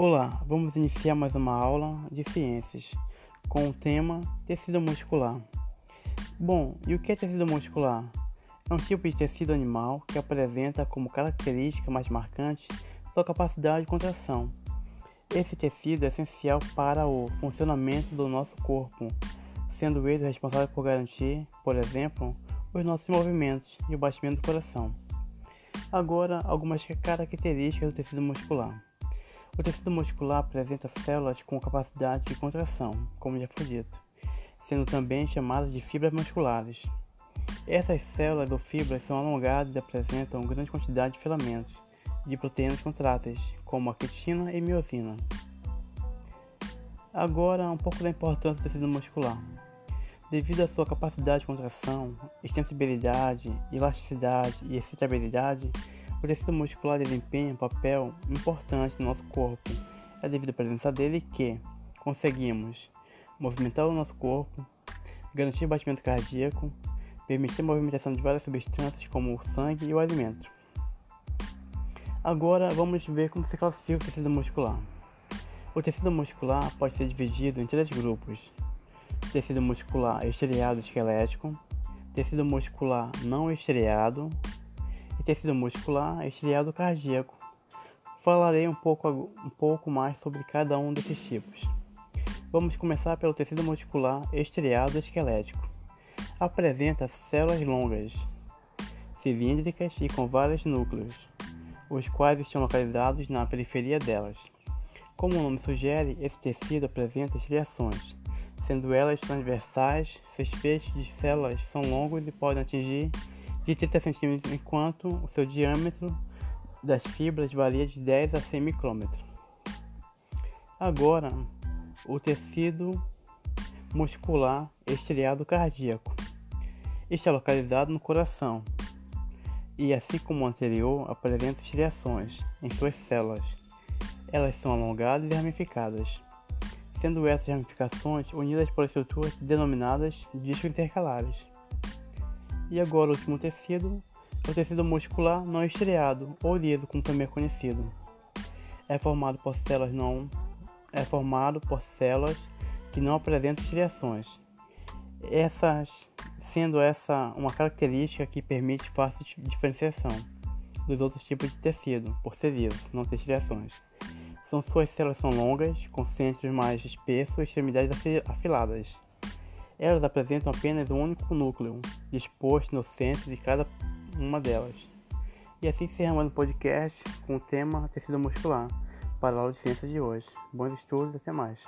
Olá, vamos iniciar mais uma aula de ciências com o tema tecido muscular. Bom, e o que é tecido muscular? É um tipo de tecido animal que apresenta como característica mais marcante sua capacidade de contração. Esse tecido é essencial para o funcionamento do nosso corpo, sendo ele responsável por garantir, por exemplo, os nossos movimentos e o batimento do coração. Agora, algumas características do tecido muscular. O tecido muscular apresenta células com capacidade de contração, como já foi dito, sendo também chamadas de fibras musculares. Essas células ou fibras são alongadas e apresentam grande quantidade de filamentos de proteínas contráteis, como a quitina e miosina. Agora, um pouco da importância do tecido muscular. Devido à sua capacidade de contração, extensibilidade, elasticidade e excitabilidade, o tecido muscular desempenha um papel importante no nosso corpo. É devido à presença dele que conseguimos movimentar o nosso corpo, garantir o batimento cardíaco, permitir a movimentação de várias substâncias como o sangue e o alimento. Agora vamos ver como se classifica o tecido muscular. O tecido muscular pode ser dividido em três grupos: tecido muscular estriado esquelético, tecido muscular não estriado tecido muscular, estriado cardíaco. Falarei um pouco, um pouco mais sobre cada um desses tipos. Vamos começar pelo tecido muscular estriado esquelético. Apresenta células longas, cilíndricas e com vários núcleos, os quais estão localizados na periferia delas. Como o nome sugere, esse tecido apresenta estriações, sendo elas transversais, seus feixes de células são longos e podem atingir de 30 cm, enquanto o seu diâmetro das fibras varia de 10 a 100 micrômetros. Agora, o tecido muscular estriado cardíaco. Este é localizado no coração e, assim como o anterior, apresenta estriações em suas células. Elas são alongadas e ramificadas, sendo essas ramificações unidas por estruturas denominadas discos intercalares. E agora o último tecido, o tecido muscular não estriado, ou liso, como também é conhecido. É formado por células não é formado por células que não apresentam estriações. Essas sendo essa uma característica que permite fácil diferenciação dos outros tipos de tecido, por ser liso, não ter estriações. São suas células são longas, com centros mais espessos e extremidades afiladas. Elas apresentam apenas um único núcleo, disposto no centro de cada uma delas. E assim encerramos o podcast com o tema tecido muscular para a aula de ciência de hoje. Bons estudos, até mais.